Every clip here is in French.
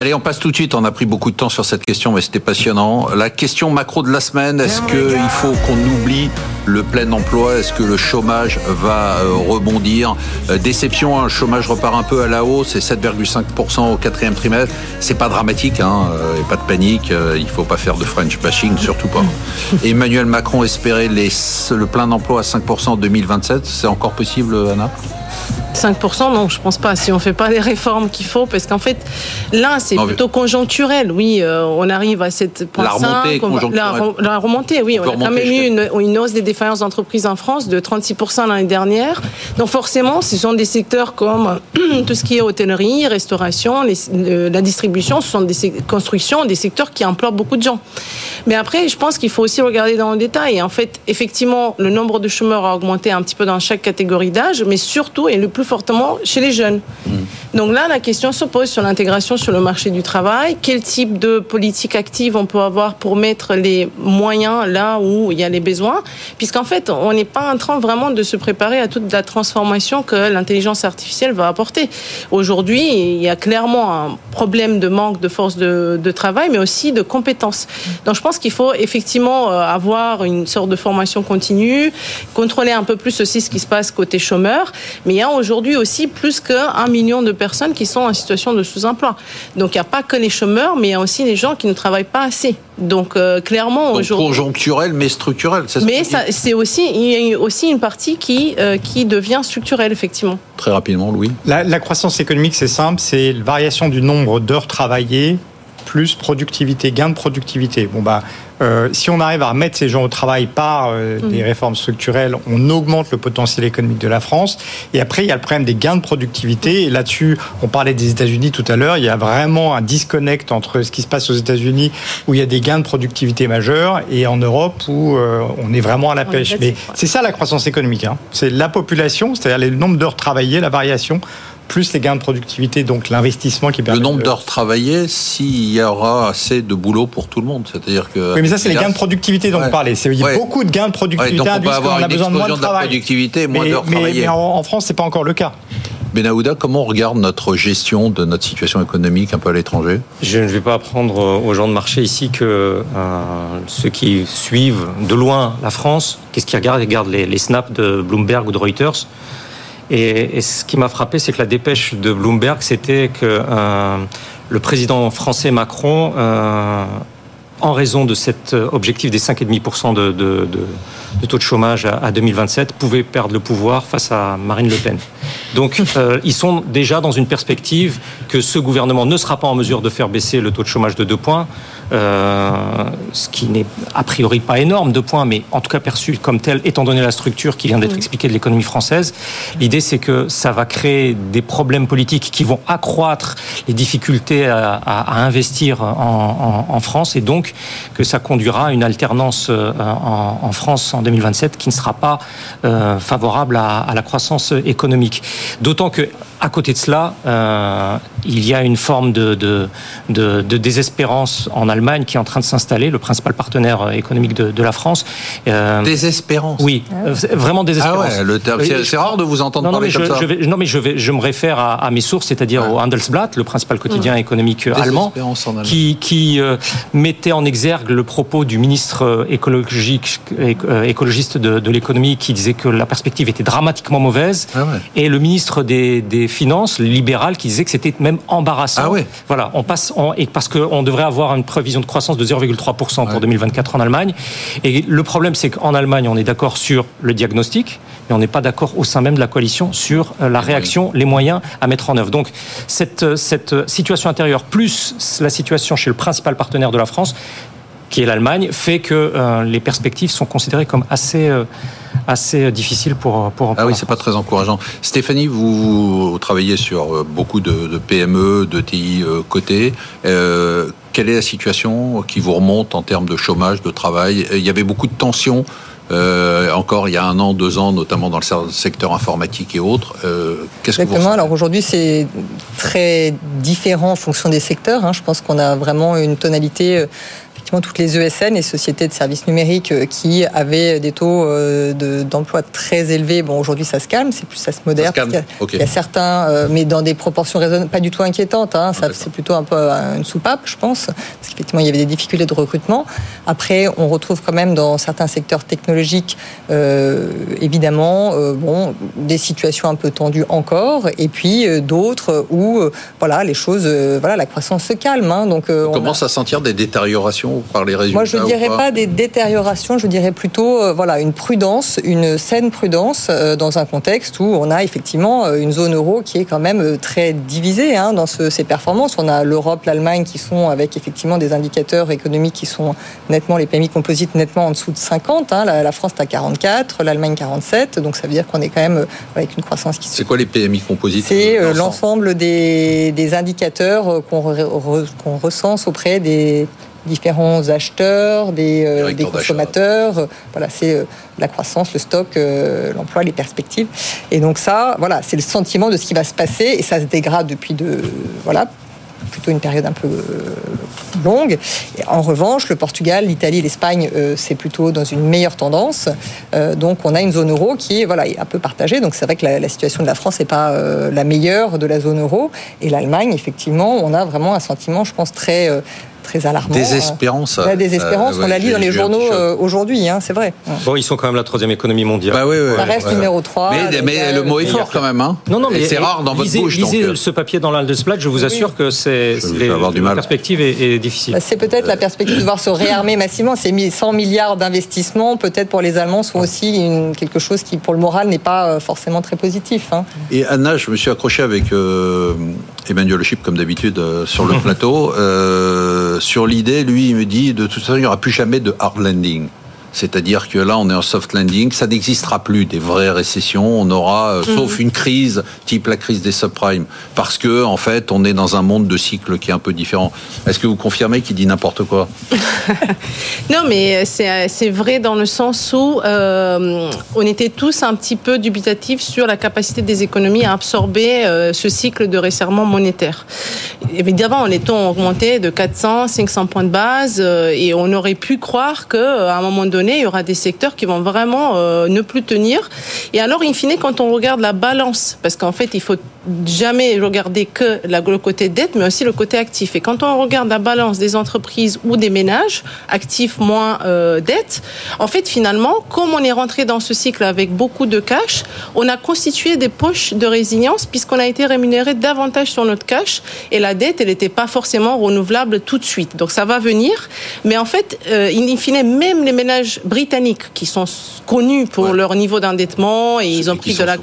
Allez, on passe tout de suite. On a pris beaucoup de temps sur cette question, mais c'était passionnant. La question macro de la semaine, est-ce qu'il faut qu'on oublie le plein emploi? Est-ce que le chômage va euh, rebondir? Euh, Déception, hein, le chômage repart un peu à la hausse, c'est 7,5% au quatrième trimestre. C'est pas dramatique, hein, euh, pas de panique. Il faut pas faire de French bashing, surtout pas. Emmanuel Macron espérait les, le plein d'emploi à 5% en 2027. C'est encore possible, Anna? 5%, non, je pense pas. Si on fait pas les réformes qu'il faut, parce qu'en fait, là, c'est plutôt conjoncturel. Oui, euh, on arrive à cette la remontée, la, remontée, oui. On, a quand même eu une, une, hausse des défaillances d'entreprises en France de 36% l'année dernière. Donc forcément, ce sont des secteurs comme tout ce qui est hôtellerie, restauration, la distribution, ce sont des constructions, des secteurs qui emploient beaucoup de gens. Mais après, je pense qu'il faut aussi regarder dans le détail. En fait, effectivement, le nombre de chômeurs a augmenté un petit peu dans chaque catégorie d'âge, mais surtout et le plus fortement chez les jeunes. Mmh. Donc là, la question se pose sur l'intégration sur le marché du travail. Quel type de politique active on peut avoir pour mettre les moyens là où il y a les besoins? Puisqu'en fait, on n'est pas en train vraiment de se préparer à toute la transformation que l'intelligence artificielle va apporter. Aujourd'hui, il y a clairement un problème de manque de force de, travail, mais aussi de compétences. Donc je pense qu'il faut effectivement euh, avoir une sorte de formation continue, contrôler un peu plus aussi ce qui se passe côté chômeurs. Mais il y a aujourd'hui aussi plus qu'un million de personnes qui sont en situation de sous-emploi. Donc il n'y a pas que les chômeurs, mais il y a aussi les gens qui ne travaillent pas assez. Donc euh, clairement aujourd'hui. Conjoncturel mais structurel. Mais c'est aussi il y a aussi une partie qui euh, qui devient structurelle effectivement. Très rapidement, Louis. La, la croissance économique, c'est simple, c'est la variation du nombre d'heures travaillées plus productivité, gain de productivité. Bon bah, euh, si on arrive à remettre ces gens au travail par euh, mm. des réformes structurelles, on augmente le potentiel économique de la France. Et après, il y a le problème des gains de productivité. Et là-dessus, on parlait des États-Unis tout à l'heure. Il y a vraiment un disconnect entre ce qui se passe aux États-Unis, où il y a des gains de productivité majeurs, et en Europe, où euh, on est vraiment à la pêche. Mais c'est ça la croissance économique. Hein. C'est la population, c'est-à-dire le nombre d'heures travaillées, la variation plus les gains de productivité, donc l'investissement qui permet. Le nombre d'heures travaillées, s'il y aura assez de boulot pour tout le monde, c'est-à-dire que. Oui, mais ça c'est les gains de productivité dont vous parlez. Il y a beaucoup de gains de productivité ouais, donc on, avoir a besoin de moins de, travail. productivité, moins d'heures travaillées. Mais en, France, c'est pas encore le cas. Benahouda, comment on regarde notre gestion de notre situation économique un peu à l'étranger? Je ne vais pas apprendre aux gens de marché ici que euh, ceux qui suivent de loin la France, qu'est-ce qu'ils regardent? Ils regardent les, les snaps de Bloomberg ou de Reuters. Et, ce qui m'a frappé, c'est que la dépêche de Bloomberg, c'était que euh, le président français Macron, euh, en raison de cet objectif des 5,5% de, de, de, de, taux de chômage à, 2027, pouvait perdre le pouvoir face à Marine Le Pen. Donc, euh, ils sont déjà dans une perspective que ce gouvernement ne sera pas en mesure de faire baisser le taux de chômage de 2 points, euh, ce qui n'est a priori pas énorme, 2 points, mais en tout cas perçu comme tel, étant donné la structure qui vient d'être expliquée de l'économie française. L'idée, c'est que ça va créer des problèmes politiques qui vont accroître les difficultés à, à, à investir en, en, en France et donc que ça conduira à une alternance euh, en, en France en 2027 qui ne sera pas euh, favorable à, à, la croissance économique. D'autant que à côté de cela, euh, il y a une forme de, de, de, de, désespérance en Allemagne qui est en train de s'installer, le principal partenaire économique de, de la France. Euh, désespérance Oui, euh, vraiment désespérance. Ah ouais, c'est rare de vous entendre non, parler comme je, ça. Je vais, non, mais je, vais, je me réfère à, à mes sources, c'est-à-dire ouais. au Handelsblatt, le principal quotidien mmh. économique allemand, qui, qui euh, mettait en exergue le propos du ministre écologique, écologiste de, de l'économie qui disait que la perspective était dramatiquement mauvaise, ah ouais. Et le ministre des, des finances libérales qui disait que c'était même embarrassant. Ah oui. Voilà, on passe et parce qu'on devrait avoir une prévision de croissance de 0,3% pour ouais. 2024 en Allemagne. Et le problème, c'est qu'en Allemagne, on est d'accord sur le diagnostic, mais on n'est pas d'accord au sein même de la coalition sur euh, la réaction, les moyens à mettre en œuvre. Donc cette, cette situation intérieure plus la situation chez le principal partenaire de la France qui est l'Allemagne, fait que euh, les perspectives sont considérées comme assez euh, assez difficiles pour pour. Ah oui, c'est pas très encourageant. Stéphanie, vous, vous travaillez sur euh, beaucoup de, de PME, de TI euh, cotées. Euh, quelle est la situation qui vous remonte en termes de chômage, de travail? Il y avait beaucoup de tensions euh, encore il y a un an, deux ans, notamment dans le secteur informatique et autres. Euh, Qu'est-ce que vous Alors aujourd'hui, c'est très différent en fonction des secteurs. Hein. Je pense qu'on a vraiment une tonalité effectivement toutes les ESN, les sociétés de services numériques, qui avaient des taux d'emploi très élevés. Bon, aujourd'hui, ça se calme, c'est plus ça se modère. Il, y a, certains, mais dans des proportions raisonnables, pas du tout inquiétantes. Hein, c'est plutôt un peu une soupape, je pense, parce qu'effectivement, il y avait des difficultés de recrutement. Après, on retrouve quand même dans certains secteurs technologiques, évidemment, bon, des situations un peu tendues encore, et puis d'autres où, voilà, les choses, voilà, la croissance se calme. Hein, donc, on commence à sentir des détériorations par les résultats. Moi, je ne dirais pas, des détériorations, je dirais plutôt, voilà, une prudence, une saine prudence dans un contexte où on a effectivement une zone euro qui est quand même très divisée hein, dans ces performances. On a l'Europe, l'Allemagne qui sont avec effectivement des indicateurs économiques qui sont nettement, les PMI composites nettement en dessous de 50. Hein. La, France est à 44, l'Allemagne 47. Donc ça veut dire qu'on est quand même avec une croissance qui... C'est quoi les PMI composites C'est l'ensemble? des, des, indicateurs qu'on recense auprès des différents acheteurs, des, euh, consommateurs. Voilà, c'est euh, la croissance, le stock, euh, l'emploi, les perspectives. Et donc ça, voilà, c'est le sentiment de ce qui va se passer et ça se dégrade depuis de, voilà, plutôt une période un peu longue. Et en revanche, le Portugal, l'Italie, l'Espagne, c'est plutôt dans une meilleure tendance. donc, on a une zone euro qui est voilà un peu partagée. Donc, c'est vrai que la, situation de la France n'est pas la meilleure de la zone euro. Et l'Allemagne, effectivement, on a vraiment un sentiment, je pense, très très alarmant. Désespérance. La désespérance, on la lit dans les journaux euh, aujourd'hui, hein, c'est vrai. Bon, ils sont quand même la troisième économie mondiale. Bah, oui, oui, ça reste numéro 3. Mais, le mot est fort quand même. Hein. Non, non, mais c'est rare dans votre bouche. Lisez euh. ce papier dans l'Aldesplat, je vous assure que c'est la perspective est, difficile. Bah, c'est peut-être la perspective de voir se réarmer massivement. Ces 100 milliards d'investissements, peut-être pour les Allemands, sont aussi quelque chose qui, pour le moral, n'est pas euh, forcément très positif. Hein. Et Anna, je me suis accroché avec Emmanuel Chip, comme d'habitude, sur le plateau, sur l'idée, lui, il me dit, de toute façon, il n'y aura plus jamais de hard landing. C'est-à-dire que là, on est en soft landing, ça n'existera plus des vraies récessions. On aura, euh, sauf mhm. une crise, type la crise des subprimes, parce que en fait, on est dans un monde de cycle qui est un peu différent. Est-ce que vous confirmez qu'il dit n'importe quoi? Non, mais c'est vrai dans le sens où euh, on était tous un petit peu dubitatifs sur la capacité des économies à absorber euh, ce cycle de resserrement monétaire. Évidemment, les taux ont augmenté de 400, 500 points de base, et on aurait pu croire qu'à un moment donné il y aura des secteurs qui vont vraiment euh, ne plus tenir. Et alors, in fine, quand on regarde la balance, parce qu'en fait, il faut jamais regarder que le côté dette, mais aussi le côté actif. Et quand on regarde la balance des entreprises ou des ménages, actifs moins euh, dette, en fait, finalement, comme on est rentré dans ce cycle avec beaucoup de cash, on a constitué des poches de résilience puisqu'on a été rémunéré davantage sur notre cash et la dette, elle n'était pas forcément renouvelable tout de suite. Donc ça va venir, mais en fait, euh, in fine, même les ménages britanniques qui sont connus pour leur niveau d'endettement et ils ont pris de la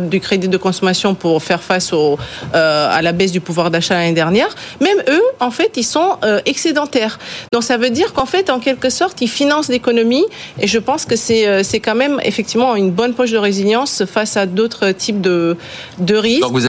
du crédit de consommation pour faire face au, euh, à la baisse du pouvoir d'achat l'année dernière, même eux, en fait, ils sont euh, excédentaires. Donc ça veut dire qu'en fait, en quelque sorte, ils financent l'économie et je pense que c'est euh, c'est quand même effectivement une bonne poche de résilience face à d'autres types de, de risques.